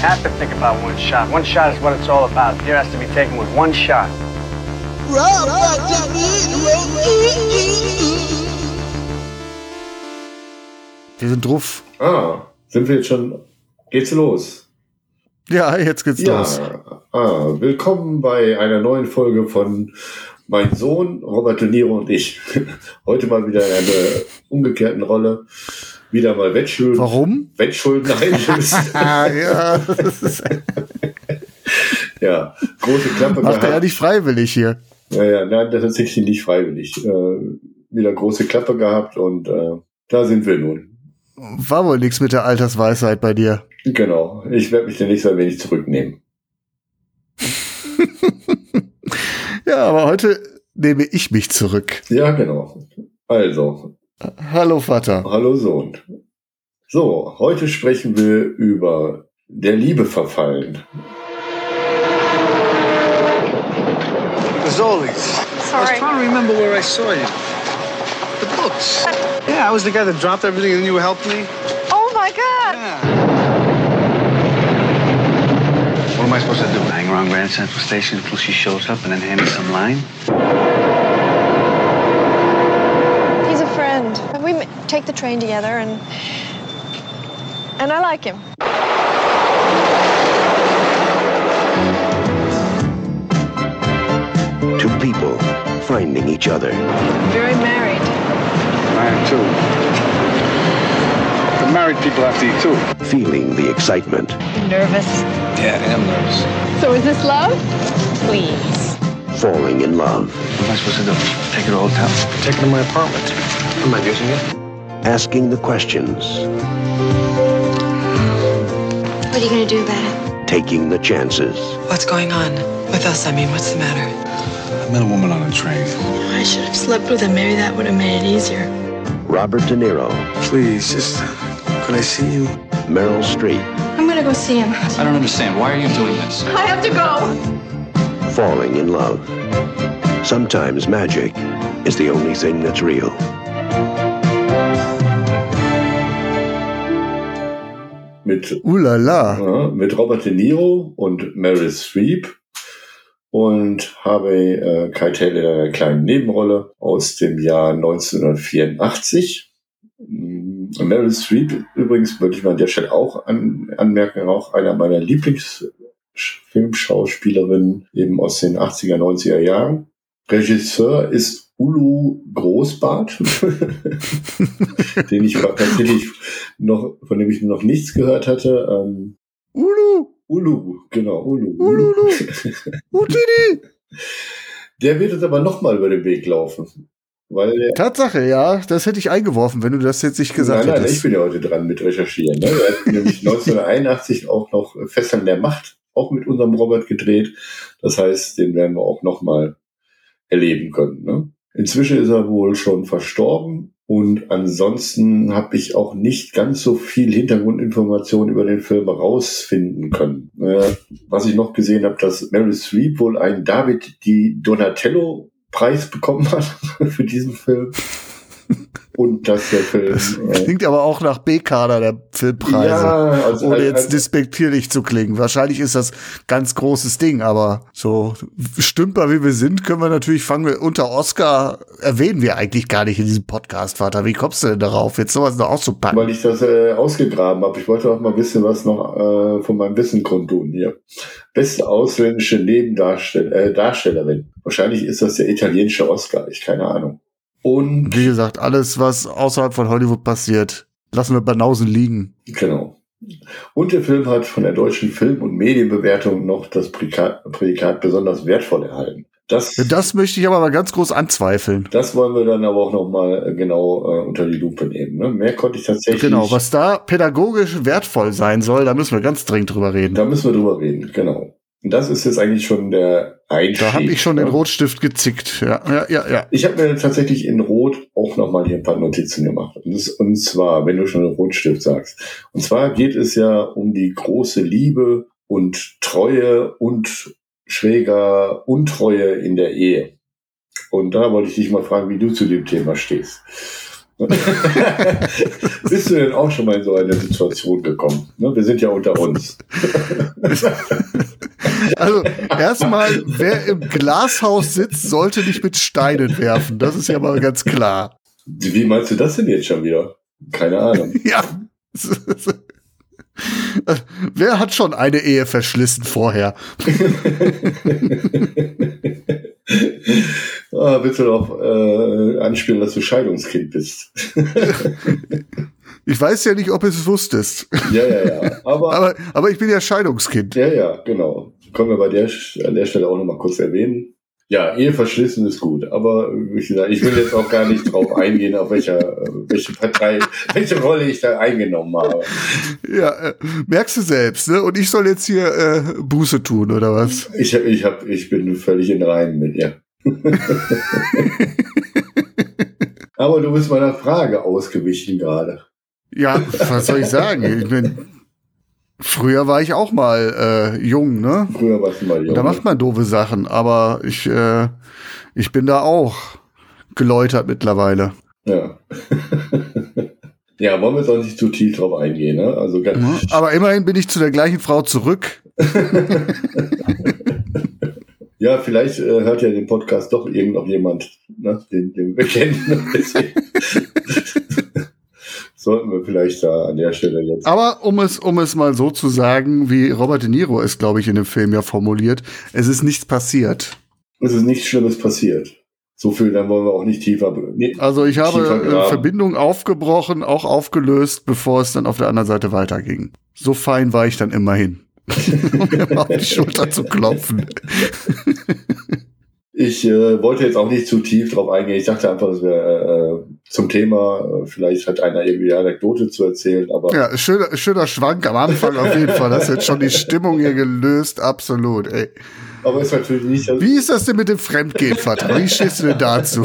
Have to think about one shot. One shot is what it's all about. Here has to be taken with one shot. Wir sind drauf. Ah, sind wir jetzt schon. Geht's los? Ja, jetzt geht's los. Ah, willkommen bei einer neuen Folge von Mein Sohn, Robert De Niro und ich. Heute mal wieder in einer umgekehrten Rolle. Wieder mal Wettschulden. Warum? Wettschulden einlösen. Ah, ja, ja, große Klappe macht er ja nicht freiwillig hier. Ja, ja, nein, das ist tatsächlich nicht freiwillig. Äh, wieder große Klappe gehabt und äh, da sind wir nun. War wohl nichts mit der Altersweisheit bei dir. Genau. Ich werde mich so ein wenig zurücknehmen. Ja, aber heute nehme ich mich zurück. Ja, genau. Also, Hallo Vater. Hallo Sohn. So, heute sprechen wir über der Liebe verfallen. Zoli's. I was Sorry. trying to remember where I saw you. The books. Yeah, I was the guy that dropped everything and you helped me. Oh my God! Yeah. What am I supposed to do? Hang around Grand Central Station until she shows up and then hand me some line? Take the train together, and and I like him. Two people finding each other. Very married. I am too. The married people have to eat too. Feeling the excitement. Nervous. Yeah, I am nervous. So is this love? Please. Falling in love. What am I supposed to do? Take her to a hotel? Take it to my apartment. I'm not using it. Asking the questions. What are you going to do about it? Taking the chances. What's going on? With us, I mean, what's the matter? I met a woman on a train. I should have slept with him. Maybe that would have made it easier. Robert De Niro. Please, just could I see you? Meryl Streep. I'm going to go see him. I don't understand. Why are you doing this? I have to go. Falling in love. Sometimes magic is the only thing that's real. Mit, Ulala. ja, mit Robert De Niro und Meryl Streep und Harvey äh, Keitel in einer kleinen Nebenrolle aus dem Jahr 1984. Mm, Meryl Streep übrigens würde ich mal an der Stelle auch an, anmerken, auch einer meiner Lieblingsfilmschauspielerinnen eben aus den 80er, 90er Jahren. Regisseur ist Ulu Großbart, den ich tatsächlich noch, von dem ich noch nichts gehört hatte. Ähm, Ulu. Ulu, genau, Ulu. Ulu. Utini. Der wird uns aber nochmal über den Weg laufen. Weil der, Tatsache, ja. Das hätte ich eingeworfen, wenn du das jetzt nicht gesagt nein, nein, ich hättest. bin ja heute dran mit Recherchieren. Ne? Er hat nämlich 1981 auch noch Fesseln der Macht, auch mit unserem Robert gedreht. Das heißt, den werden wir auch nochmal erleben können. Ne? Inzwischen ist er wohl schon verstorben und ansonsten habe ich auch nicht ganz so viel Hintergrundinformationen über den Film herausfinden können. Äh, was ich noch gesehen habe, dass Meryl Streep wohl einen David Di Donatello Preis bekommen hat für diesen Film. Und dass der Film äh, Klingt aber auch nach B-Kader der Filmpreise. Ja, also- Ohne jetzt also- despektierlich zu klingen. Wahrscheinlich ist das ganz großes Ding, aber so Stümper wie wir sind, können wir natürlich, fangen wir unter Oscar, erwähnen wir eigentlich gar nicht in diesem Podcast, Vater. Wie kommst du denn darauf, jetzt sowas noch auszupacken? weil ich das äh, ausgegraben habe. Ich wollte auch mal wissen, was noch äh, von meinem Wissen kundtun hier. Beste ausländische Nebendarstellerin. Äh, Darstellerin. Wahrscheinlich ist das der italienische Oscar. Ich keine Ahnung. Und Wie gesagt, alles, was außerhalb von Hollywood passiert, lassen wir Banausen liegen. genau. Und der Film hat von der deutschen Film- und Medienbewertung noch das Prädikat, Prädikat besonders wertvoll erhalten. Das, das möchte ich aber mal ganz groß anzweifeln. Das wollen wir dann aber auch noch mal äh, genau äh, unter die Lupe nehmen. Ne? Mehr konnte ich tatsächlich. Genau, was da pädagogisch wertvoll sein soll, da müssen wir ganz dringend drüber reden. Da müssen wir drüber reden, genau. Und das ist jetzt eigentlich schon der Einstieg. Da habe ich schon ne? den Rotstift gezickt. Ja, ja, ja, ja. Ich habe mir tatsächlich in Rot auch noch mal hier ein paar Notizen gemacht. Und, das, und zwar, wenn du schon Rotstift sagst. Und zwar geht es ja um die große Liebe und Treue und schräger Untreue in der Ehe. Und da wollte ich dich mal fragen, wie du zu dem Thema stehst. Bist du denn auch schon mal in so eine Situation gekommen? Ne, wir sind ja unter uns. Also erstmal, wer im Glashaus sitzt, sollte nicht mit Steinen werfen. Das ist ja mal ganz klar. Wie meinst du das denn jetzt schon wieder? Keine Ahnung. Ja. Wer hat schon eine Ehe verschlissen vorher? Ah, willst du doch äh, anspielen, dass du Scheidungskind bist? ich weiß ja nicht, ob du es wusstest. Ja, ja, ja. Aber, aber, aber ich bin ja Scheidungskind. Ja, ja, genau. Können wir bei der, an der Stelle auch nochmal kurz erwähnen. Ja, Ehe verschlissen ist gut, aber wie gesagt, ich will jetzt auch gar nicht drauf eingehen, auf welcher, welche Partei, welche Rolle ich da eingenommen habe. Ja, äh, merkst du selbst, ne? Und ich soll jetzt hier äh, Buße tun, oder was? Ich, ich, hab, ich bin völlig in Reihen mit dir. aber du bist meiner Frage ausgewichen gerade. Ja, was soll ich sagen? Ich bin, Früher war ich auch mal äh, jung, ne? Früher warst du mal jung. Da macht man doofe Sachen, aber ich, äh, ich bin da auch geläutert mittlerweile. Ja. ja, wollen wir jetzt auch nicht zu tief drauf eingehen, ne? Also ganz ja, aber immerhin bin ich zu der gleichen Frau zurück. ja, vielleicht äh, hört ja den Podcast doch irgend noch jemand, ne? den, den wir kennen. sollten wir vielleicht da an der Stelle jetzt. Aber um es, um es mal so zu sagen, wie Robert De Niro es, glaube ich, in dem Film ja formuliert, es ist nichts passiert. Es ist nichts Schlimmes passiert. So viel, dann wollen wir auch nicht tiefer. Nee, also ich habe Verbindung aufgebrochen, auch aufgelöst, bevor es dann auf der anderen Seite weiterging. So fein war ich dann immerhin. Um mir auf die Schulter zu klopfen. Ich äh, wollte jetzt auch nicht zu tief drauf eingehen. Ich dachte einfach, dass wir äh, zum Thema, äh, vielleicht hat einer irgendwie eine Anekdote zu erzählen, aber. Ja, schöner, schöner Schwank am Anfang auf jeden Fall. Das hat jetzt schon die Stimmung hier gelöst, absolut, ey. Aber ist natürlich nicht. Wie ist das denn mit dem Fremdgehen, Vater? Wie stehst du denn dazu?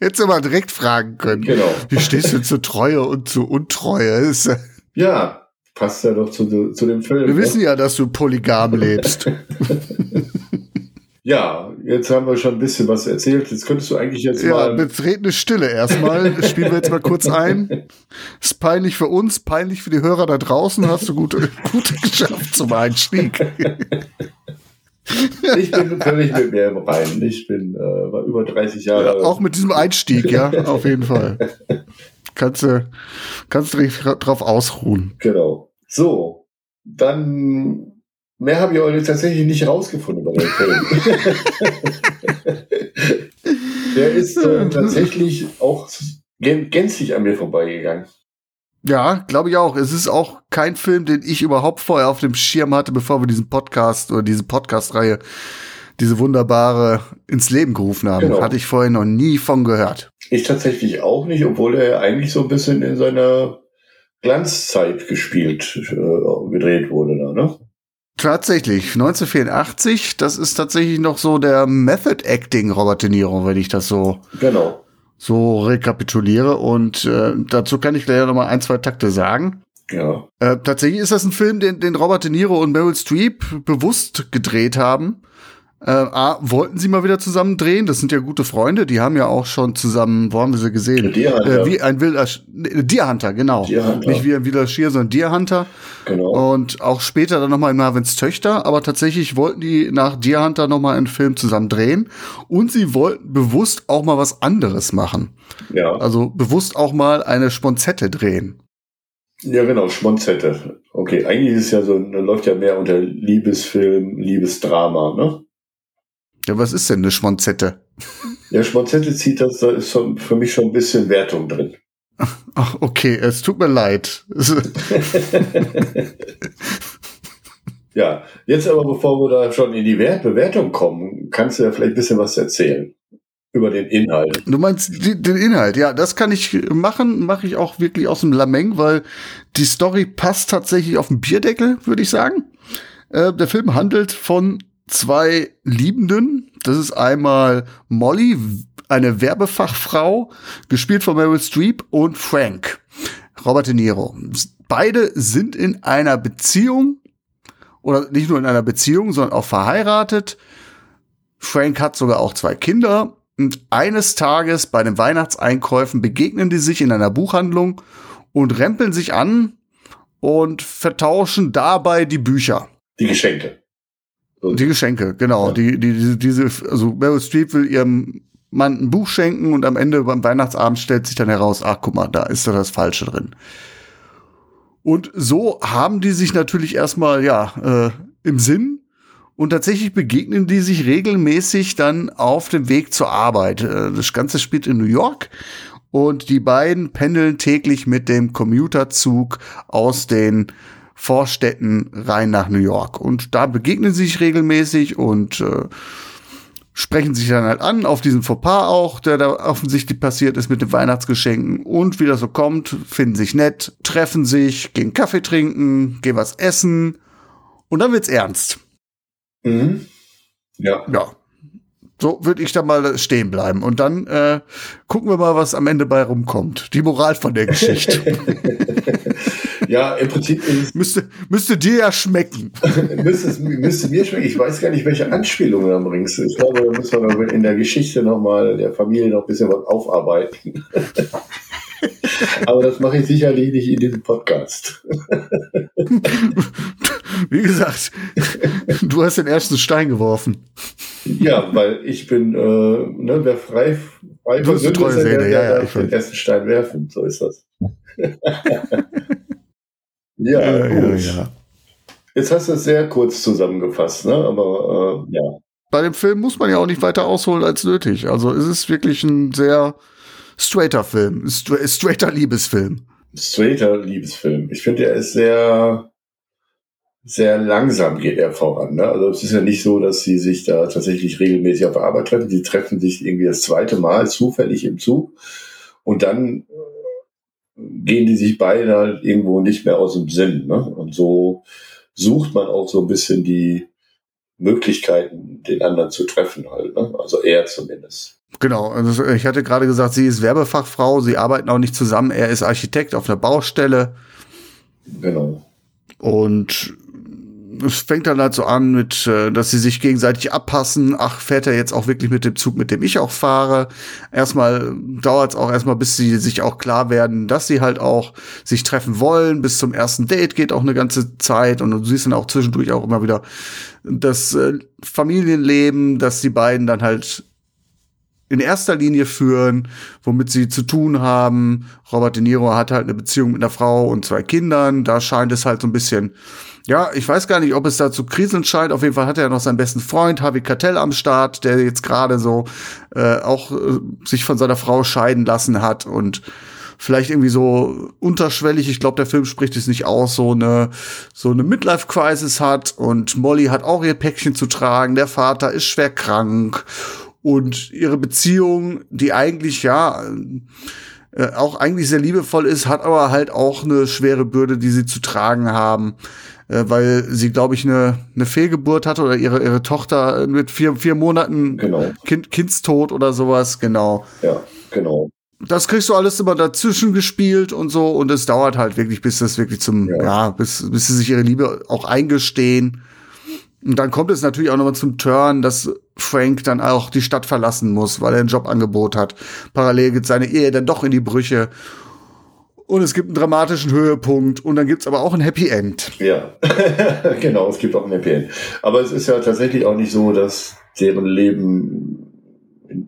Hättest du mal direkt fragen können. Genau. Wie stehst du zu Treue und zu Untreue? Ist, ja, passt ja doch zu, zu dem Film. Wir ne? wissen ja, dass du polygam lebst. Ja, jetzt haben wir schon ein bisschen was erzählt. Jetzt könntest du eigentlich jetzt ja, mal. Ja, betretene Stille erstmal. Spielen wir jetzt mal kurz ein. Ist peinlich für uns, peinlich für die Hörer da draußen. Hast du gut, gut geschafft zum Einstieg. Ich bin völlig mit mir im Reinen. Ich bin äh, war über 30 Jahre. Ja, auch mit diesem Einstieg, ja, auf jeden Fall. Kannst du kannst du dich drauf ausruhen. Genau. So, dann Mehr habe ich heute tatsächlich nicht rausgefunden über den Film. Der ist äh, tatsächlich auch gänzlich an mir vorbeigegangen. Ja, glaube ich auch. Es ist auch kein Film, den ich überhaupt vorher auf dem Schirm hatte, bevor wir diesen Podcast oder diese Podcast-Reihe, diese wunderbare ins Leben gerufen haben. Genau. Hatte ich vorher noch nie von gehört. Ich tatsächlich auch nicht, obwohl er eigentlich so ein bisschen in seiner Glanzzeit gespielt, äh, gedreht wurde da, ne? Tatsächlich, 1984, das ist tatsächlich noch so der Method Acting Robert De Niro, wenn ich das so, genau. so rekapituliere. Und äh, dazu kann ich gleich noch mal ein, zwei Takte sagen. Ja. Äh, tatsächlich ist das ein Film, den, den Robert De Niro und Meryl Streep bewusst gedreht haben. Äh, A, wollten sie mal wieder zusammen drehen? Das sind ja gute Freunde. Die haben ja auch schon zusammen, wo haben wir sie gesehen? Äh, wie ein wilder Sch Deer Hunter, genau. Deer Hunter. Nicht wie ein wilder Schier, sondern Deer Hunter. Genau. Und auch später dann nochmal in Marvins Töchter. Aber tatsächlich wollten die nach Deer Hunter nochmal einen Film zusammen drehen. Und sie wollten bewusst auch mal was anderes machen. Ja. Also bewusst auch mal eine Sponzette drehen. Ja, genau, Schmonzette. Okay, eigentlich ist es ja so, läuft ja mehr unter Liebesfilm, Liebesdrama, ne? Ja, was ist denn eine Schmonzette? Ja, Schmonzette zieht das, da ist für mich schon ein bisschen Wertung drin. Ach, okay, es tut mir leid. Ja, jetzt aber bevor wir da schon in die Wert Bewertung kommen, kannst du ja vielleicht ein bisschen was erzählen über den Inhalt. Du meinst die, den Inhalt, ja, das kann ich machen, mache ich auch wirklich aus dem Lameng, weil die Story passt tatsächlich auf den Bierdeckel, würde ich sagen. Äh, der Film handelt von zwei Liebenden. Das ist einmal Molly, eine Werbefachfrau, gespielt von Meryl Streep, und Frank, Robert De Niro. Beide sind in einer Beziehung oder nicht nur in einer Beziehung, sondern auch verheiratet. Frank hat sogar auch zwei Kinder. Und eines Tages bei den Weihnachtseinkäufen begegnen die sich in einer Buchhandlung und rempeln sich an und vertauschen dabei die Bücher. Die Geschenke. Die Geschenke, genau. Ja. Die, die, diese, also Meryl Streep will ihrem Mann ein Buch schenken und am Ende beim Weihnachtsabend stellt sich dann heraus, ach guck mal, da ist da das Falsche drin. Und so haben die sich natürlich erstmal, ja, äh, im Sinn. Und tatsächlich begegnen die sich regelmäßig dann auf dem Weg zur Arbeit. Äh, das Ganze spielt in New York. Und die beiden pendeln täglich mit dem Commuterzug aus den Vorstädten rein nach New York. Und da begegnen sie sich regelmäßig und äh, sprechen sich dann halt an, auf diesen Fauxpas auch, der da offensichtlich passiert ist mit den Weihnachtsgeschenken und wie das so kommt, finden sich nett, treffen sich, gehen Kaffee trinken, gehen was essen und dann wird's ernst. Mhm. Ja. Ja. So würde ich da mal stehen bleiben. Und dann äh, gucken wir mal, was am Ende bei rumkommt. Die Moral von der Geschichte. ja, im Prinzip ist müsste, müsste dir ja schmecken. müsste, müsste mir schmecken. Ich weiß gar nicht, welche Anspielungen du bringst. Ich glaube, da müssen wir in der Geschichte nochmal der Familie noch ein bisschen was aufarbeiten. Aber das mache ich sicherlich nicht in diesem Podcast. Wie gesagt, du hast den ersten Stein geworfen. Ja, weil ich bin, äh, ne, wer frei, frei du bist treue Seele, der, ja, ja, ich den ersten Stein werfen. So ist das. Ja, ja, gut. Ja, ja. Jetzt hast du es sehr kurz zusammengefasst, ne? Aber äh, ja. Bei dem Film muss man ja auch nicht weiter ausholen als nötig. Also es ist wirklich ein sehr straighter Film, straighter Liebesfilm. Straighter Liebesfilm. Ich finde, er ist sehr, sehr langsam geht er voran. Ne? Also es ist ja nicht so, dass sie sich da tatsächlich regelmäßig auf Arbeit treffen. Sie treffen sich irgendwie das zweite Mal zufällig im Zug und dann gehen die sich beide halt irgendwo nicht mehr aus dem Sinn. Ne? Und so sucht man auch so ein bisschen die Möglichkeiten, den anderen zu treffen halt. Ne? Also er zumindest. Genau, also ich hatte gerade gesagt, sie ist Werbefachfrau, sie arbeiten auch nicht zusammen, er ist Architekt auf einer Baustelle. Genau. Und es fängt dann halt so an mit, äh, dass sie sich gegenseitig abpassen. Ach, fährt er jetzt auch wirklich mit dem Zug, mit dem ich auch fahre? Erstmal dauert es auch erstmal, bis sie sich auch klar werden, dass sie halt auch sich treffen wollen. Bis zum ersten Date geht auch eine ganze Zeit und du siehst dann auch zwischendurch auch immer wieder das äh, Familienleben, dass die beiden dann halt in erster Linie führen, womit sie zu tun haben. Robert De Niro hat halt eine Beziehung mit einer Frau und zwei Kindern. Da scheint es halt so ein bisschen, ja, ich weiß gar nicht, ob es da zu kriseln scheint. Auf jeden Fall hat er noch seinen besten Freund, Harvey Cartell, am Start, der jetzt gerade so äh, auch äh, sich von seiner Frau scheiden lassen hat und vielleicht irgendwie so unterschwellig, ich glaube, der Film spricht es nicht aus, so eine, so eine Midlife-Crisis hat und Molly hat auch ihr Päckchen zu tragen, der Vater ist schwer krank und ihre Beziehung, die eigentlich ja äh, auch eigentlich sehr liebevoll ist, hat aber halt auch eine schwere Bürde, die sie zu tragen haben, äh, weil sie, glaube ich, eine, eine Fehlgeburt hatte oder ihre, ihre Tochter mit vier, vier Monaten genau. kind, Kindstod oder sowas, genau. Ja, genau. Das kriegst du alles immer dazwischen gespielt und so und es dauert halt wirklich, bis das wirklich zum, ja, ja bis, bis sie sich ihre Liebe auch eingestehen. Und dann kommt es natürlich auch nochmal zum Turn, dass Frank dann auch die Stadt verlassen muss, weil er ein Jobangebot hat. Parallel geht seine Ehe dann doch in die Brüche. Und es gibt einen dramatischen Höhepunkt und dann gibt's aber auch ein Happy End. Ja, genau, es gibt auch ein Happy End. Aber es ist ja tatsächlich auch nicht so, dass deren Leben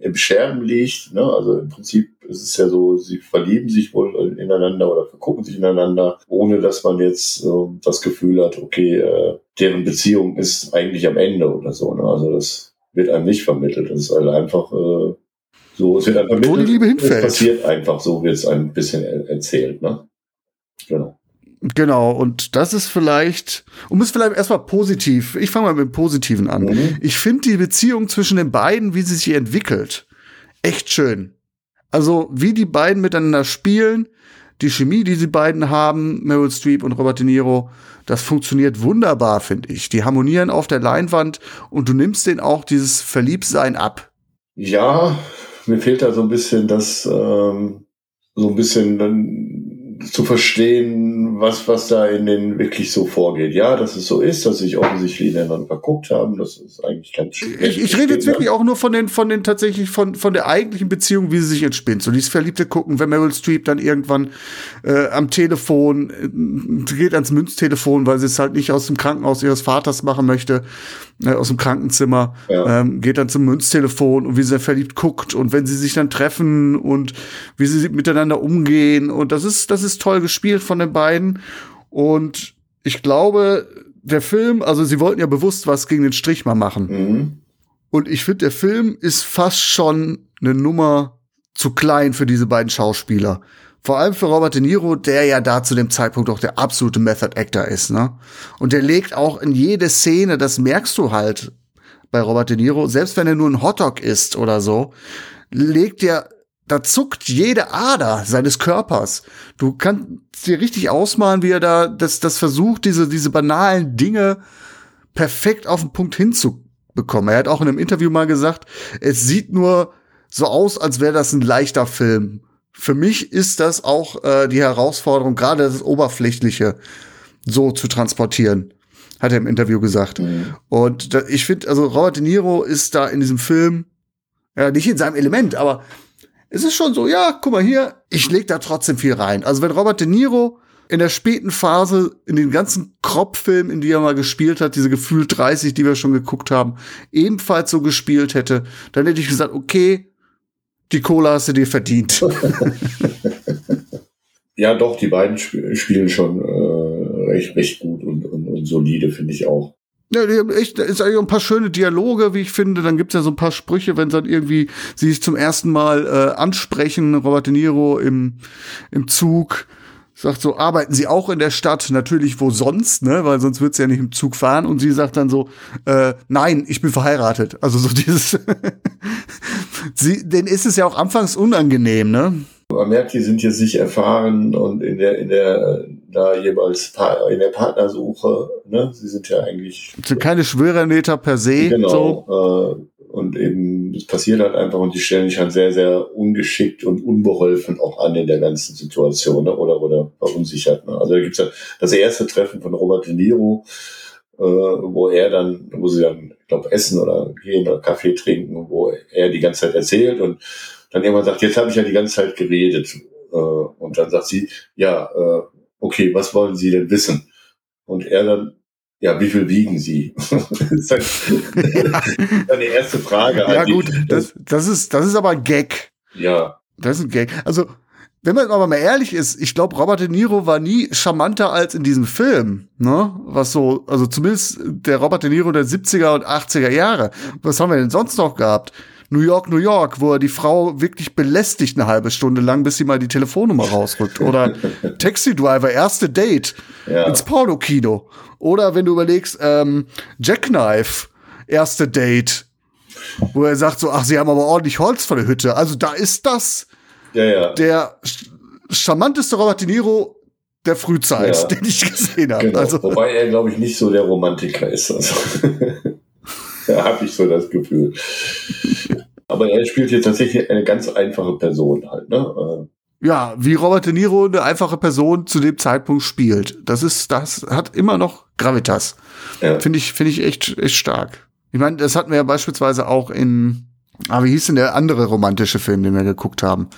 im Scherben liegt. Ne? Also im Prinzip ist es ja so, sie verlieben sich wohl ineinander oder vergucken sich ineinander, ohne dass man jetzt äh, das Gefühl hat, okay, äh, deren Beziehung ist eigentlich am Ende oder so. Ne? Also das wird einem nicht vermittelt. Das ist halt einfach äh, so, es wird vermittelt. Wo die Liebe hinfällt. Es passiert einfach so, wird es ein bisschen erzählt. Ne? Genau. Genau, und das ist vielleicht, um es vielleicht erstmal positiv, ich fange mal mit dem Positiven an. Mhm. Ich finde die Beziehung zwischen den beiden, wie sie sich entwickelt, echt schön. Also, wie die beiden miteinander spielen, die Chemie, die sie beiden haben, Meryl Streep und Robert De Niro, das funktioniert wunderbar, finde ich. Die harmonieren auf der Leinwand und du nimmst denen auch dieses Verliebtsein ab. Ja, mir fehlt da so ein bisschen das, ähm, so ein bisschen dann zu verstehen, was, was da in den wirklich so vorgeht. Ja, dass es so ist, dass sich offensichtlich ineinander verguckt haben, das ist eigentlich ganz schön. Ich, ich rede jetzt wirklich auch nur von den, von den tatsächlich, von, von der eigentlichen Beziehung, wie sie sich entspinnt. So dieses verliebte Gucken, wenn Meryl Streep dann irgendwann äh, am Telefon, äh, geht ans Münztelefon, weil sie es halt nicht aus dem Krankenhaus ihres Vaters machen möchte, äh, aus dem Krankenzimmer, ja. ähm, geht dann zum Münztelefon und wie sie verliebt guckt und wenn sie sich dann treffen und wie sie miteinander umgehen und das ist, das ist toll gespielt von den beiden und ich glaube, der Film, also sie wollten ja bewusst was gegen den Strich mal machen. Mhm. Und ich finde, der Film ist fast schon eine Nummer zu klein für diese beiden Schauspieler. Vor allem für Robert De Niro, der ja da zu dem Zeitpunkt auch der absolute Method Actor ist, ne? Und der legt auch in jede Szene, das merkst du halt bei Robert De Niro, selbst wenn er nur ein Hotdog isst oder so, legt er da zuckt jede Ader seines Körpers. Du kannst dir richtig ausmalen, wie er da das, das versucht, diese, diese banalen Dinge perfekt auf den Punkt hinzubekommen. Er hat auch in einem Interview mal gesagt, es sieht nur so aus, als wäre das ein leichter Film für mich ist das auch äh, die Herausforderung, gerade das Oberflächliche so zu transportieren, hat er im Interview gesagt. Mhm. Und da, ich finde, also Robert De Niro ist da in diesem Film, ja, nicht in seinem Element, aber es ist schon so, ja, guck mal hier, ich leg da trotzdem viel rein. Also wenn Robert De Niro in der späten Phase, in den ganzen Kropffilmen, in die er mal gespielt hat, diese gefühlt 30, die wir schon geguckt haben, ebenfalls so gespielt hätte, dann hätte ich gesagt, okay, die Cola hast du dir verdient. ja, doch, die beiden sp spielen schon äh, recht, recht gut und, und, und solide, finde ich auch. Ja, die haben echt, ist eigentlich ein paar schöne Dialoge, wie ich finde. Dann gibt's ja so ein paar Sprüche, wenn dann irgendwie sie sich zum ersten Mal äh, ansprechen, Robert De Niro im, im Zug sagt so, arbeiten Sie auch in der Stadt? Natürlich, wo sonst, ne? Weil sonst wird sie ja nicht im Zug fahren. Und sie sagt dann so, äh, nein, ich bin verheiratet. Also so dieses, sie, denen ist es ja auch anfangs unangenehm, ne? Man merkt, die sind jetzt nicht erfahren und in der, in der, da jeweils in der Partnersuche, ne? Sie sind ja eigentlich. Sind keine Schwöreneter per se. Genau. So. Äh, und eben, es passiert halt einfach und die stellen sich halt sehr, sehr ungeschickt und unbeholfen auch an in der ganzen Situation ne? oder, oder verunsichert. Ne? Also da gibt's ja das erste Treffen von Robert De Niro, äh, wo er dann, wo sie dann, ich glaube, essen oder gehen oder Kaffee trinken, wo er die ganze Zeit erzählt und dann irgendwann sagt, jetzt habe ich ja die ganze Zeit geredet. Äh, und dann sagt sie, ja, äh, okay, was wollen Sie denn wissen? Und er dann, ja, wie viel wiegen Sie? das ist dann, dann die erste Frage. Ja, gut, das, das, ist, das ist aber ein Gag. Ja. Das ist ein Gag. Also, wenn man aber mal ehrlich ist, ich glaube, Robert De Niro war nie charmanter als in diesem Film, ne? Was so, also zumindest der Robert De Niro der 70er und 80er Jahre. Was haben wir denn sonst noch gehabt? New York, New York, wo er die Frau wirklich belästigt eine halbe Stunde lang, bis sie mal die Telefonnummer rausrückt. Oder Taxi Driver, erste Date ja. ins Porno-Kino. Oder wenn du überlegst, ähm, Jackknife, erste Date, wo er sagt so, ach, sie haben aber ordentlich Holz vor der Hütte. Also da ist das ja, ja. der charmanteste Robert De Niro der Frühzeit, ja. den ich gesehen habe. Genau. Also. Wobei er, glaube ich, nicht so der Romantiker ist. Also. da habe ich so das Gefühl. Aber er spielt hier tatsächlich eine ganz einfache Person halt, ne? Ja, wie Robert De Niro eine einfache Person zu dem Zeitpunkt spielt. Das ist, das hat immer noch Gravitas. Ja. Finde ich, finde ich echt, echt stark. Ich meine, das hatten wir ja beispielsweise auch in, ah, wie hieß denn der andere romantische Film, den wir geguckt haben,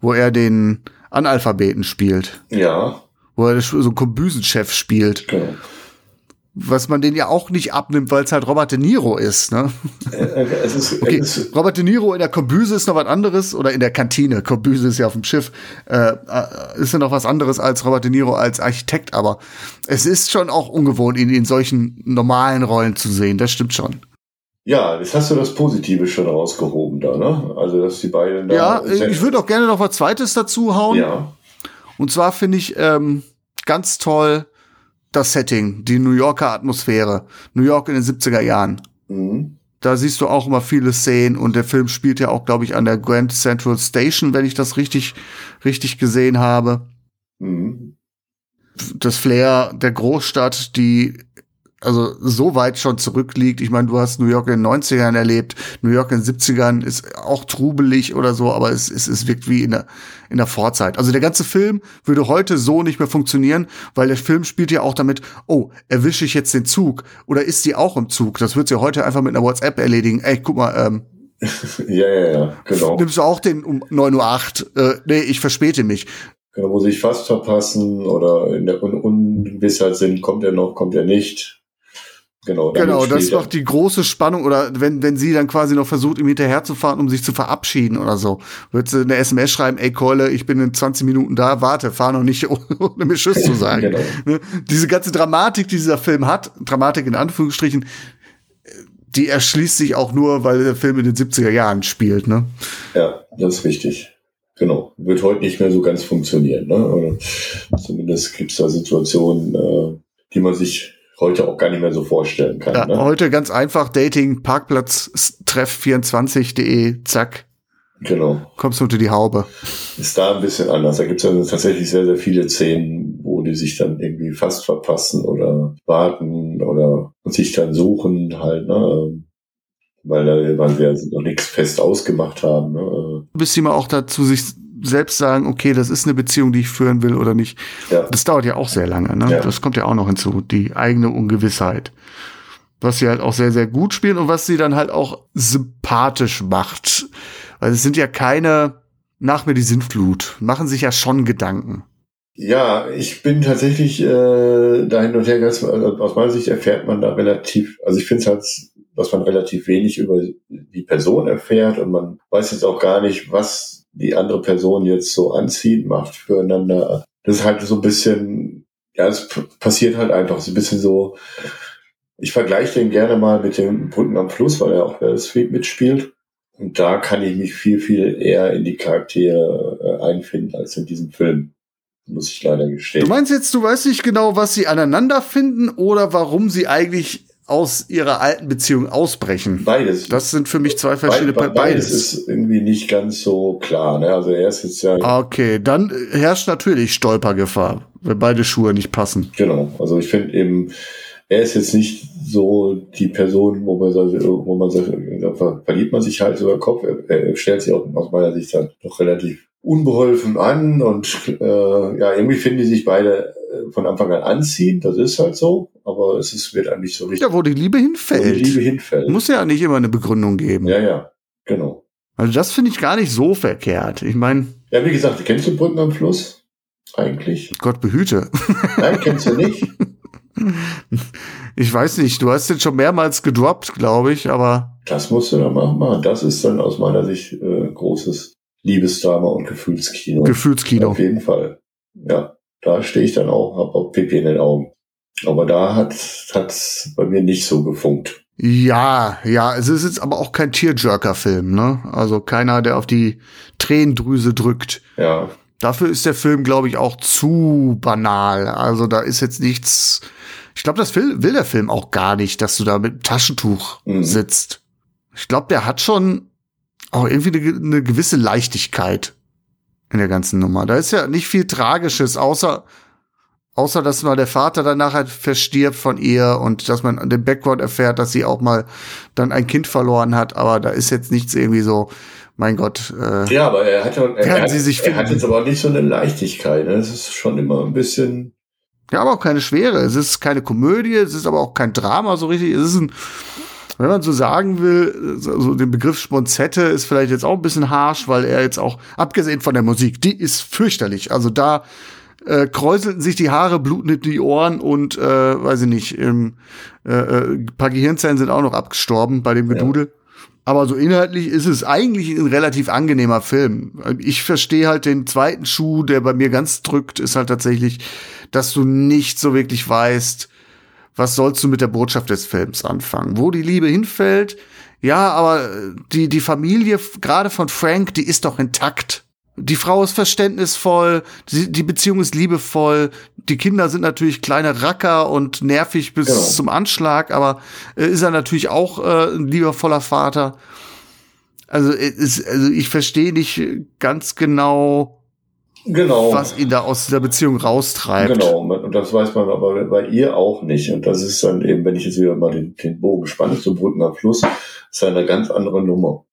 wo er den Analphabeten spielt. Ja. Wo er so einen Kombüsenchef spielt. Genau was man den ja auch nicht abnimmt, weil es halt Robert De Niro ist. Ne? Äh, äh, es ist, okay, es ist Robert De Niro in der Kombüse ist noch was anderes oder in der Kantine. Kombüse ist ja auf dem Schiff. Äh, äh, ist ja noch was anderes als Robert De Niro als Architekt, aber es ist schon auch ungewohnt, ihn in solchen normalen Rollen zu sehen. Das stimmt schon. Ja, jetzt hast du das Positive schon rausgehoben da, ne? Also, dass die beiden da. Ja, ich würde auch gerne noch was Zweites dazu hauen. Ja. Und zwar finde ich, ähm, ganz toll das Setting, die New Yorker Atmosphäre. New York in den 70er Jahren. Mhm. Da siehst du auch immer viele Szenen und der Film spielt ja auch, glaube ich, an der Grand Central Station, wenn ich das richtig, richtig gesehen habe. Mhm. Das Flair der Großstadt, die also so weit schon zurückliegt. Ich meine, du hast New York in den 90ern erlebt. New York in den 70ern ist auch trubelig oder so, aber es, es, es wirkt wie in der, in der Vorzeit. Also der ganze Film würde heute so nicht mehr funktionieren, weil der Film spielt ja auch damit, oh, erwische ich jetzt den Zug oder ist sie auch im Zug? Das wird sie heute einfach mit einer WhatsApp erledigen. Ey, guck mal, ähm, ja, ja, ja, genau. Nimmst du auch den um 9.08 Uhr? Äh, nee, ich verspäte mich. Genau, muss ich fast verpassen oder in der Un Ungewissheit sind, kommt er noch, kommt er nicht. Genau, genau das macht die große Spannung oder wenn, wenn sie dann quasi noch versucht, ihm hinterherzufahren, um sich zu verabschieden oder so, wird sie eine SMS schreiben, ey Keule, ich bin in 20 Minuten da, warte, fahr noch nicht, ohne mir Tschüss zu sagen. genau. Ne? Diese ganze Dramatik, die dieser Film hat, Dramatik in Anführungsstrichen, die erschließt sich auch nur, weil der Film in den 70er Jahren spielt, ne? Ja, das ist richtig. Genau. Wird heute nicht mehr so ganz funktionieren, ne? Oder zumindest gibt es da Situationen, äh, die man sich heute auch gar nicht mehr so vorstellen kann. Ja, ne? Heute ganz einfach Dating, Parkplatz, treff24.de, zack. Genau. Kommst du unter die Haube. Ist da ein bisschen anders. Da gibt es also tatsächlich sehr, sehr viele Szenen, wo die sich dann irgendwie fast verpassen oder warten oder sich dann suchen halt, ne? Weil, da, weil wir noch nichts fest ausgemacht haben. Ne? Bis sie mal auch dazu sich selbst sagen, okay, das ist eine Beziehung, die ich führen will oder nicht. Ja. Das dauert ja auch sehr lange. Ne? Ja. Das kommt ja auch noch hinzu, die eigene Ungewissheit. Was sie halt auch sehr, sehr gut spielen und was sie dann halt auch sympathisch macht. Weil es sind ja keine, nach mir die Sintflut, machen sich ja schon Gedanken. Ja, ich bin tatsächlich äh, da hin und her, ganz, also aus meiner Sicht erfährt man da relativ, also ich finde es halt, dass man relativ wenig über die Person erfährt und man weiß jetzt auch gar nicht, was die andere Person jetzt so anziehend macht füreinander. Das ist halt so ein bisschen, ja, es passiert halt einfach so ein bisschen so. Ich vergleiche den gerne mal mit dem Brücken am Fluss, weil er auch bei Sweet mitspielt. Und da kann ich mich viel, viel eher in die Charaktere äh, einfinden als in diesem Film. Muss ich leider gestehen. Du meinst jetzt, du weißt nicht genau, was sie aneinander finden oder warum sie eigentlich aus ihrer alten Beziehung ausbrechen. Beides. Das sind für mich zwei verschiedene Be beides. beides ist irgendwie nicht ganz so klar. Ne? Also er ist jetzt ja. Okay, dann herrscht natürlich Stolpergefahr, wenn beide Schuhe nicht passen. Genau. Also ich finde eben, er ist jetzt nicht so die Person, wo man sagt, wo man sagt, da verliebt man sich halt über den Kopf. Er, er stellt sich auch aus meiner Sicht dann doch relativ unbeholfen an und äh, ja, irgendwie finden die sich beide äh, von Anfang an anziehen, das ist halt so, aber es ist, wird eigentlich so richtig. Ja, wo die Liebe hinfällt. Wo die Liebe hinfällt. Muss ja nicht immer eine Begründung geben. Ja, ja, genau. Also das finde ich gar nicht so verkehrt. Ich meine. Ja, wie gesagt, kennst du Brücken am Fluss? Eigentlich. Gott behüte. Nein, kennst du nicht? Ich weiß nicht, du hast den schon mehrmals gedroppt, glaube ich, aber. Das musst du dann machen. Das ist dann aus meiner Sicht äh, großes Liebesdrama und Gefühlskino. Gefühlskino. Auf jeden Fall. Ja, da stehe ich dann auch, hab auch Pipi in den Augen. Aber da hat hat's bei mir nicht so gefunkt. Ja, ja, es ist jetzt aber auch kein Tearjerker-Film, ne? Also keiner, der auf die Tränendrüse drückt. Ja. Dafür ist der Film, glaube ich, auch zu banal. Also da ist jetzt nichts. Ich glaube, das will, will der Film auch gar nicht, dass du da mit Taschentuch mhm. sitzt. Ich glaube, der hat schon auch irgendwie eine, eine gewisse Leichtigkeit in der ganzen Nummer. Da ist ja nicht viel Tragisches, außer, außer dass mal der Vater dann nachher verstirbt von ihr und dass man den Background erfährt, dass sie auch mal dann ein Kind verloren hat. Aber da ist jetzt nichts irgendwie so, mein Gott. Äh, ja, aber er hat, er, er, sie sich er hat jetzt aber nicht so eine Leichtigkeit. Ne? Es ist schon immer ein bisschen. Ja, aber auch keine Schwere. Es ist keine Komödie, es ist aber auch kein Drama so richtig. Es ist ein wenn man so sagen will, so den Begriff Sponzette ist vielleicht jetzt auch ein bisschen harsh, weil er jetzt auch, abgesehen von der Musik, die ist fürchterlich. Also da äh, kräuselten sich die Haare, bluten die Ohren und, äh, weiß ich nicht, im, äh, äh, paar Gehirnzellen sind auch noch abgestorben bei dem Gedudel. Ja. Aber so inhaltlich ist es eigentlich ein relativ angenehmer Film. Ich verstehe halt den zweiten Schuh, der bei mir ganz drückt, ist halt tatsächlich, dass du nicht so wirklich weißt, was sollst du mit der Botschaft des Films anfangen? Wo die Liebe hinfällt, ja, aber die, die Familie, gerade von Frank, die ist doch intakt. die Frau ist verständnisvoll, die, die Beziehung ist liebevoll, die Kinder sind natürlich kleine Racker und nervig bis Genau. zum Anschlag, aber äh, ist er natürlich auch äh, ein liebevoller Vater. Also, äh, ist, also ich verstehe nicht ganz genau, Genau. was ihn da aus dieser Beziehung raustreibt. Genau, und das weiß man aber bei ihr auch nicht. Und das ist dann eben, wenn ich jetzt wieder mal den, den Bogen spanne zum Brücken am Fluss, ist eine ganz andere Nummer.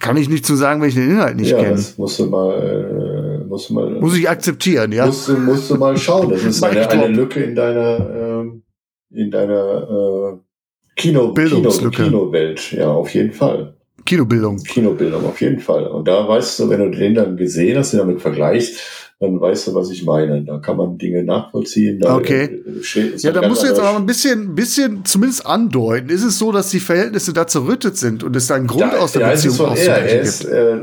Kann ich nicht zu sagen, wenn ich den Inhalt nicht ja, kenne. das musst du mal, äh, musst du mal, Muss ich akzeptieren, ja. musst, du, musst du mal schauen. Das ist eine, eine. Lücke in deiner, ähm, in deiner äh, Kino, Kino, Bildungslücke. Kinowelt. Ja, auf jeden Fall. Kinobildung. Kinobildung, auf jeden Fall. Und da weißt du, wenn du den dann gesehen hast, den damit vergleichst, dann weißt du, was ich meine. Da kann man Dinge nachvollziehen. Da Okay. äh, ist Ja, da musst du jetzt aber ein bisschen, bisschen zumindest andeuten. Ist es so, dass die Verhältnisse da zerrüttet sind und es da einen Grund da, aus der da ist es Beziehung von er. Er ist, äh,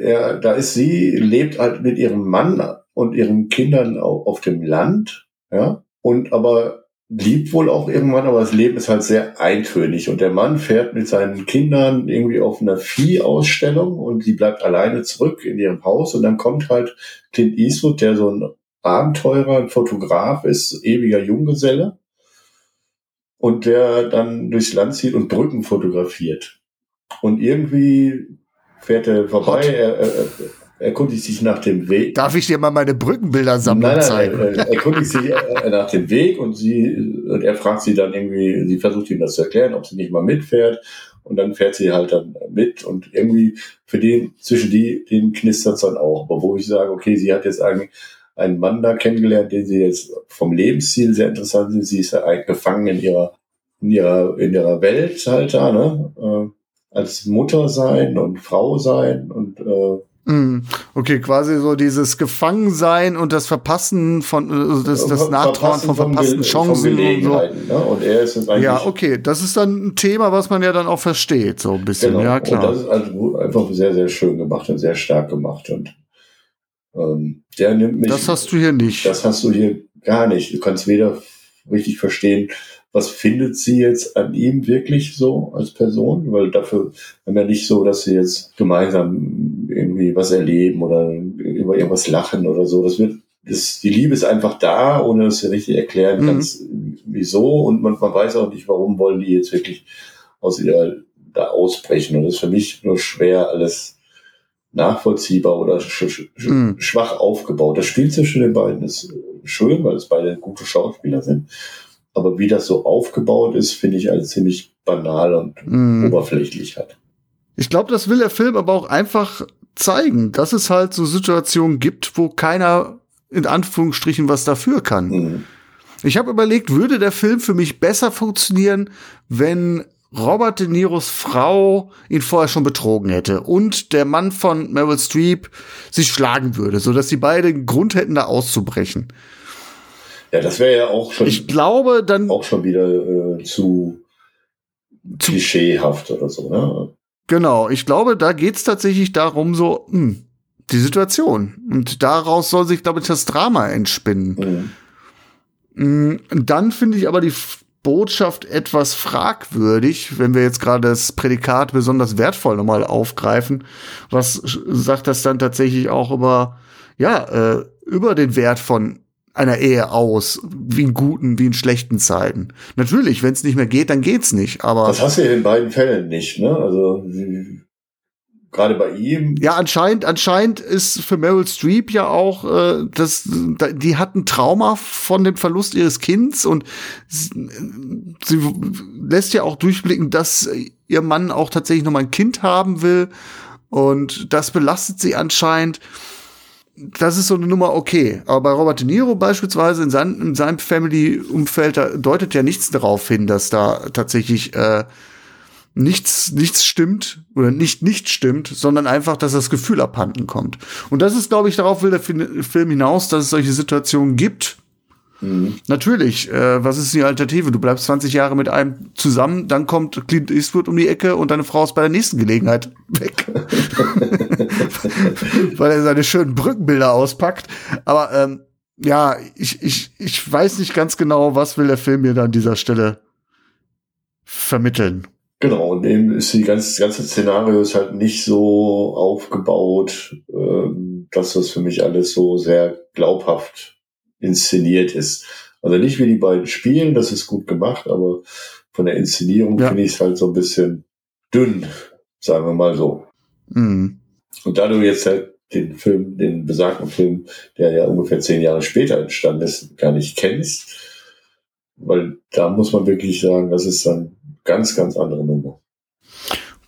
er, da ist sie, lebt halt mit ihrem Mann und ihren Kindern au- auf dem Land, ja, und aber liebt wohl auch irgendwann, aber das Leben ist halt sehr eintönig. Und der Mann fährt mit seinen Kindern irgendwie auf einer Viehausstellung und sie bleibt alleine zurück in ihrem Haus. Und dann kommt halt Clint Eastwood, der so ein Abenteurer, ein Fotograf ist, ewiger Junggeselle. Und der dann durchs Land zieht und Brücken fotografiert. Und irgendwie fährt er vorbei, er, er erkundigt sich nach dem Weg. Darf ich dir mal meine Brückenbildersammlung Nein, nein, zeigen? nein, er erkundigt sich äh, nach dem Weg und sie, und er fragt sie dann irgendwie, sie versucht ihm das zu erklären, ob sie nicht mal mitfährt. Und dann fährt sie halt dann mit und irgendwie für den, zwischen die, den knistert dann auch. Aber wo ich sage, okay, sie hat jetzt eigentlich einen Mann da kennengelernt, den sie jetzt vom Lebensstil sehr interessant ist. Sie ist ja eigentlich gefangen in ihrer, in ihrer, in ihrer Welt halt da, ne? Äh, als Mutter sein und Frau sein und äh, Okay, quasi so dieses Gefangensein und das Verpassen von, äh, das, das Ver- Nachtrauern von verpassten Chancen und so. Ne? Und er ist jetzt eigentlich. Ja, okay, das ist dann ein Thema, was man ja dann auch versteht, so ein bisschen. Genau. Ja, Und klar. das ist also einfach sehr, sehr schön gemacht und sehr stark gemacht. Und ähm, der nimmt mich. Das hast du hier nicht. Das hast du hier gar nicht. Du kannst weder richtig verstehen, was findet sie jetzt an ihm wirklich so als Person, weil dafür haben wir nicht so, dass sie jetzt gemeinsam irgendwie was erleben oder über irgendwas lachen oder so. Das wird, das, die Liebe ist einfach da, ohne dass du richtig erklären Mhm. kannst, wieso. Und man, man weiß auch nicht, warum wollen die jetzt wirklich aus ihrer da ausbrechen. Und das ist für mich nur schwer, alles nachvollziehbar oder sch sch Mhm. schwach aufgebaut. Das Spiel zwischen den beiden ist schön, weil es beide gute Schauspieler sind. Aber wie das so aufgebaut ist, finde ich als ziemlich banal und Mhm. oberflächlich hat. Ich glaube, das will der Film aber auch einfach zeigen, dass es halt so Situationen gibt, wo keiner in Anführungsstrichen was dafür kann. Mhm. Ich habe überlegt, würde der Film für mich besser funktionieren, wenn Robert De Niros Frau ihn vorher schon betrogen hätte und der Mann von Meryl Streep sich schlagen würde, so dass die beide einen Grund hätten, da auszubrechen. Ja, das wäre ja auch schon, Ich glaube, dann auch schon wieder äh, zu, Zu- klischeehaft oder so. Ne? Genau, ich glaube, da geht's tatsächlich darum, so, hm, die Situation. Und daraus soll sich, glaube ich, das Drama entspinnen. Mhm. Mm, Dann finde ich aber die Botschaft etwas fragwürdig, wenn wir jetzt gerade das Prädikat besonders wertvoll nochmal aufgreifen. Was sagt das dann tatsächlich auch über, ja, äh, über den Wert von einer Ehe aus, wie in guten, wie in schlechten Zeiten. Natürlich, wenn es nicht mehr geht, dann geht's nicht. Aber Das hast du ja in beiden Fällen nicht. Ne? Also gerade bei ihm. Ja, anscheinend, anscheinend ist für Meryl Streep ja auch, äh, das, da- die hat ein Trauma von dem Verlust ihres Kindes und sie, sie lässt ja auch durchblicken, dass ihr Mann auch tatsächlich noch mal ein Kind haben will und das belastet sie anscheinend. Das ist so eine Nummer okay. Aber bei Robert De Niro beispielsweise in, sein, in seinem Family-Umfeld, da deutet ja nichts darauf hin, dass da tatsächlich äh, nichts, nichts stimmt oder nicht nicht stimmt, sondern einfach, dass das Gefühl abhanden kommt. Und das ist, glaube ich, darauf will der Film hinaus, dass es solche Situationen gibt. Natürlich, äh, was ist die Alternative? Du bleibst 20 Jahre mit einem zusammen, dann kommt Clint Eastwood um die Ecke und deine Frau ist bei der nächsten Gelegenheit weg. Weil er seine schönen Brückenbilder auspackt. Aber ähm, ja, ich, ich, ich weiß nicht ganz genau, was will der Film mir da an dieser Stelle vermitteln. Genau, und eben ist die ganze, das ganze Szenario ist halt nicht so aufgebaut, ähm, dass das für mich alles so sehr glaubhaft inszeniert ist. Also nicht wie die beiden spielen, das ist gut gemacht, aber von der Inszenierung ja. finde ich es halt so ein bisschen dünn, sagen wir mal so. Mhm. Und da du jetzt halt den Film, den besagten Film, der ja ungefähr zehn Jahre später entstanden ist, gar nicht kennst, weil da muss man wirklich sagen, das ist dann ganz, ganz andere Nummer.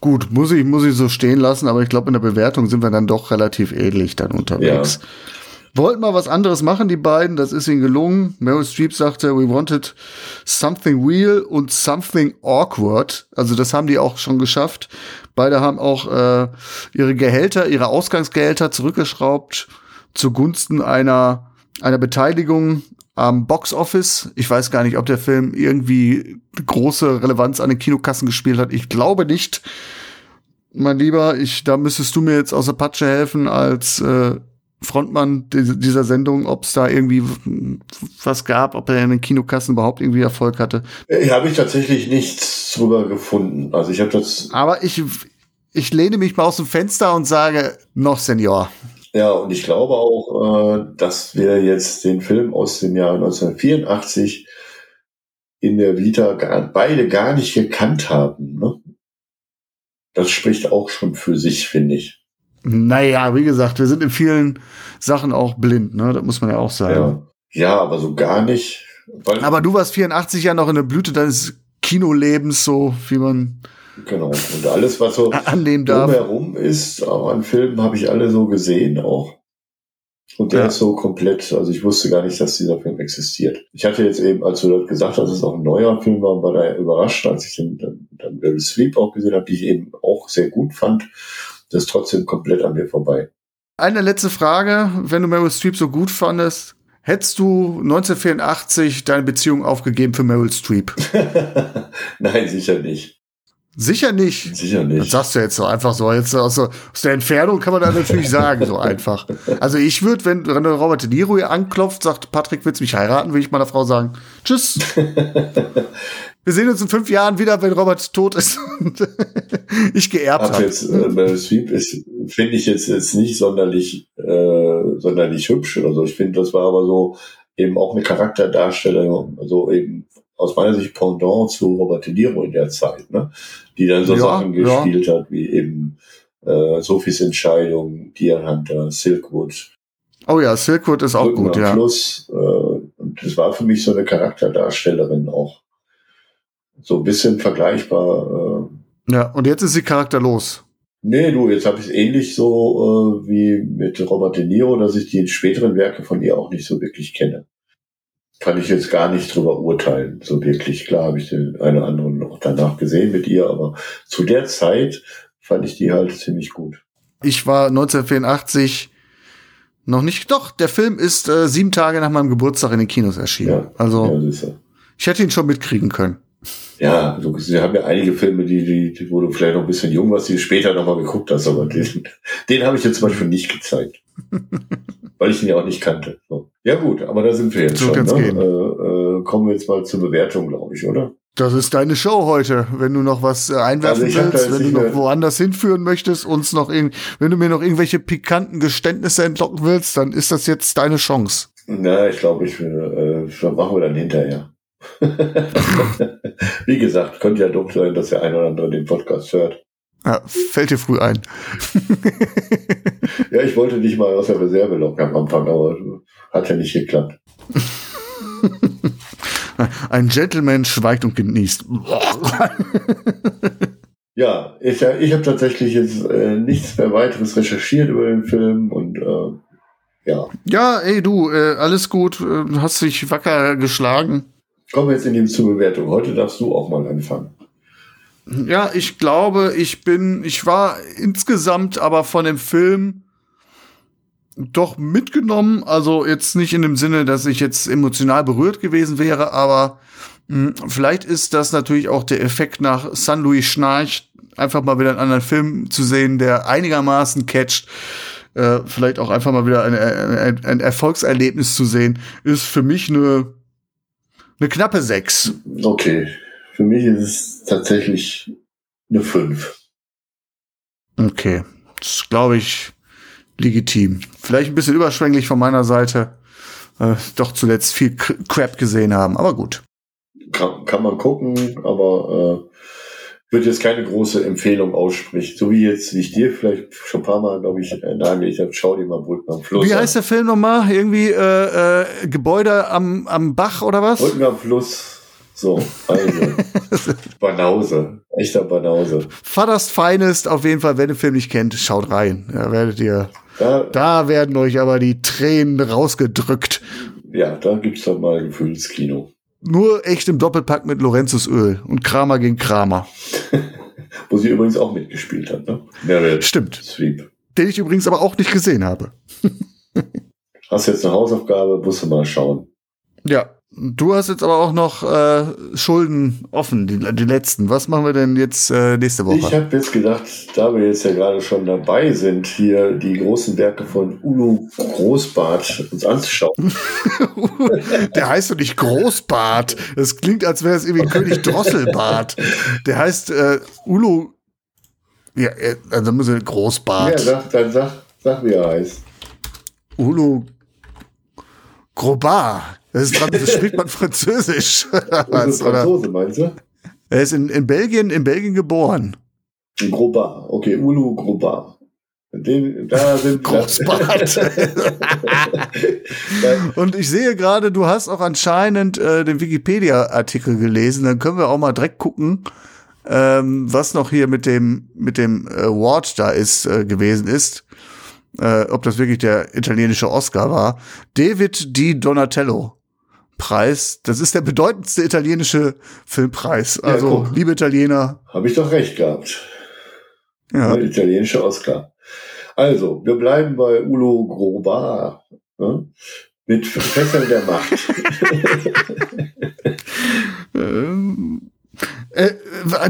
Gut, muss ich, muss ich so stehen lassen, aber ich glaube, in der Bewertung sind wir dann doch relativ ähnlich dann unterwegs. Ja. Wollten mal was anderes machen, die beiden, das ist ihnen gelungen. Meryl Streep sagte, we wanted something real und something awkward. Also das haben die auch schon geschafft. Beide haben auch äh, ihre Gehälter, ihre Ausgangsgehälter zurückgeschraubt zugunsten einer, einer Beteiligung am Box Office. Ich weiß gar nicht, ob der Film irgendwie große Relevanz an den Kinokassen gespielt hat. Ich glaube nicht. Mein Lieber, ich, da müsstest du mir jetzt aus der Patsche helfen als äh, Frontmann dieser Sendung, ob es da irgendwie was gab, ob er in den Kinokassen überhaupt irgendwie Erfolg hatte. Äh, habe ich tatsächlich nichts drüber gefunden. Also ich habe das. Aber ich, ich lehne mich mal aus dem Fenster und sage, noch Senior. Ja, und ich glaube auch, äh, dass wir jetzt den Film aus dem Jahr 1984 in der Vita gar, beide gar nicht gekannt haben. Ne? Das spricht auch schon für sich, finde ich. Naja, wie gesagt, wir sind in vielen Sachen auch blind, ne? Das muss man ja auch sagen. Ja, ja aber so gar nicht. aber du warst 84 ja noch in der Blüte deines Kinolebens, so wie man Genau. Und alles, was so annehmen darf. drumherum ist, auch an Filmen habe ich alle so gesehen auch. Und der ja. ist so komplett, also ich wusste gar nicht, dass dieser Film existiert. Ich hatte jetzt eben, als du das gesagt hast, dass es auch ein neuer Film war, war da überrascht, als ich den dann, dann Sleep auch gesehen habe, die ich eben auch sehr gut fand. Das ist trotzdem komplett an mir vorbei. Eine letzte Frage, wenn du Meryl Streep so gut fandest, hättest du 1984 deine Beziehung aufgegeben für Meryl Streep? Nein, sicher nicht. Sicher nicht. Sicher nicht. Das sagst du jetzt so einfach so. Jetzt aus, aus der Entfernung kann man da natürlich sagen, so einfach. Also ich würde, wenn, wenn Robert De Niro hier anklopft, sagt, Patrick, willst du mich heiraten, würde ich meiner Frau sagen, tschüss. Wir sehen uns in fünf Jahren wieder, wenn Robert tot ist und ich geerbt habe. Jetzt, äh, Meryl Streep ist, finde ich jetzt, jetzt nicht sonderlich, äh, sonderlich hübsch oder so. Ich finde, das war aber so eben auch eine Charakterdarstellung, also eben aus meiner Sicht Pendant zu Robert De Niro in der Zeit, ne? die dann so ja, Sachen gespielt ja. hat, wie eben äh, Sophies Entscheidung, Deer Hunter, Silkwood. Oh ja, Silkwood ist auch Rücken gut, ja. Fluss, äh, und das war für mich so eine Charakterdarstellerin auch. So ein bisschen vergleichbar. Äh. Ja, und jetzt ist sie charakterlos. Nee, du, jetzt habe ich es ähnlich so äh, wie mit Robert De Niro, dass ich die späteren Werke von ihr auch nicht so wirklich kenne kann ich jetzt gar nicht drüber urteilen. So wirklich. Klar habe ich den einen oder anderen noch danach gesehen mit ihr, aber zu der Zeit fand ich die halt ziemlich gut. Ich war 1984 noch nicht, doch, der Film ist äh, sieben Tage nach meinem Geburtstag in den Kinos erschienen. Ja, also, ja, ich hätte ihn schon mitkriegen können. Ja, wir haben ja einige Filme, die, die, die, wo du vielleicht noch ein bisschen jung warst, die du später nochmal geguckt hast, aber den, den habe ich jetzt zum Beispiel nicht gezeigt. weil ich ihn ja auch nicht kannte. So. Ja gut, aber da sind wir jetzt so schon. Ne? Äh, äh, kommen wir jetzt mal zur Bewertung, glaube ich, oder? Das ist deine Show heute. Wenn du noch was äh, einwerfen also willst, wenn du noch woanders hinführen möchtest, uns noch wenn du mir noch irgendwelche pikanten Geständnisse entlocken willst, dann ist das jetzt deine Chance. Na, ich glaube, ich will, äh, machen wir dann hinterher. Wie gesagt, könnte ja doch sein, dass der eine oder andere den Podcast hört. Ja, fällt dir früh ein. ja, ich wollte dich mal aus der Reserve locken am Anfang, aber hat ja nicht geklappt. Ein Gentleman schweigt und genießt. ja, ich, ich habe tatsächlich jetzt äh, nichts mehr weiteres recherchiert über den Film und äh, ja. Ja, ey du, äh, alles gut, äh, hast dich wacker geschlagen. Kommen wir jetzt in die Zubewertung. Heute darfst du auch mal anfangen. Ja, ich glaube, ich bin, ich war insgesamt aber von dem Film doch mitgenommen. Also jetzt nicht in dem Sinne, dass ich jetzt emotional berührt gewesen wäre, aber mh, hm, vielleicht ist das natürlich auch der Effekt nach San Luis Schnarch, einfach mal wieder einen anderen Film zu sehen, der einigermaßen catcht. Äh, vielleicht auch einfach mal wieder ein, ein, ein Erfolgserlebnis zu sehen, ist für mich eine, eine knappe Sechs. Okay. Für mich ist es tatsächlich eine 5. Okay. Das glaube ich, legitim. Vielleicht ein bisschen überschwänglich von meiner Seite. Äh, doch zuletzt viel Crap gesehen haben, aber gut. Kann, kann man gucken, aber äh, würde jetzt keine große Empfehlung aussprechen. So wie jetzt, wie ich dir vielleicht schon ein paar Mal, glaube ich, äh, nahegelegt habe, schau dir mal Brücken am Fluss Wie an. heißt der Film nochmal? Irgendwie äh, äh, Gebäude am, am Bach oder was? Brücken am Fluss. So, also. Banause. Echter Banause. Vaters Finest, auf jeden Fall, wenn ihr den Film nicht kennt, schaut rein. Da werdet ihr, Da, da werden euch aber die Tränen rausgedrückt. ja, da gibt's doch mal Gefühlskino. Nur echt im Doppelpack mit Lorenzos Öl und Kramer gegen Kramer. Wo sie übrigens auch mitgespielt hat, ne? Meryl Stimmt. Streep. Den ich übrigens aber auch nicht gesehen habe. Hast jetzt eine Hausaufgabe, musst du mal schauen. Ja. Du hast jetzt aber auch noch äh, Schulden offen, die, die letzten. Was machen wir denn jetzt äh, nächste Woche? Ich habe jetzt gedacht, da wir jetzt ja gerade schon dabei sind, hier die großen Werke von Udo Großbart uns anzuschauen. Der heißt doch nicht Großbart. Das klingt, als wäre es irgendwie König Drosselbart. Der heißt äh, Ulo. Ja, äh, also muss er Großbart. Ja, sag, dann sag, sag, wie er heißt. Ulo Grobar. Das, ist, das spricht man Französisch. Was, oder? Franzose, meinst du? Er ist in, in Belgien, in Belgien geboren. Grobar. Okay, Ulo Grobar. Den, da sind Großbart. Und ich sehe gerade, du hast auch anscheinend äh, den Wikipedia-Artikel gelesen. Dann können wir auch mal direkt gucken, ähm, was noch hier mit dem mit dem äh, Award da ist äh, gewesen ist. Äh, ob das wirklich der italienische Oscar war. David Di Donatello. Preis. Das ist der bedeutendste italienische Filmpreis. Ja, Also, guck. liebe Italiener. Habe ich doch recht gehabt. Ja. Der italienische Oscar. Also, wir bleiben bei Ulo Grobar. Ne? Mit Fässern der Macht. Ähm, äh,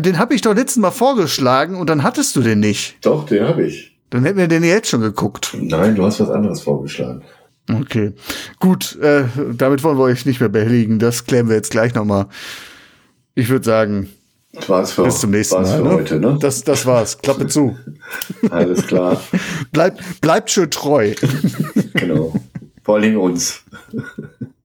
den habe ich doch letztes Mal vorgeschlagen und dann hattest du den nicht. Doch, den habe ich. Dann hätten wir den jetzt schon geguckt. Nein, du hast was anderes vorgeschlagen. Okay. Gut, äh, damit wollen wir euch nicht mehr behelligen. Das klären wir jetzt gleich nochmal. Ich würde sagen, Das war's für, bis zum nächsten war's Mal. für ne? heute, ne? Das, das war's. Klappe zu. Alles klar. Bleibt, bleibt schön treu. genau. Vor allen Dingen uns.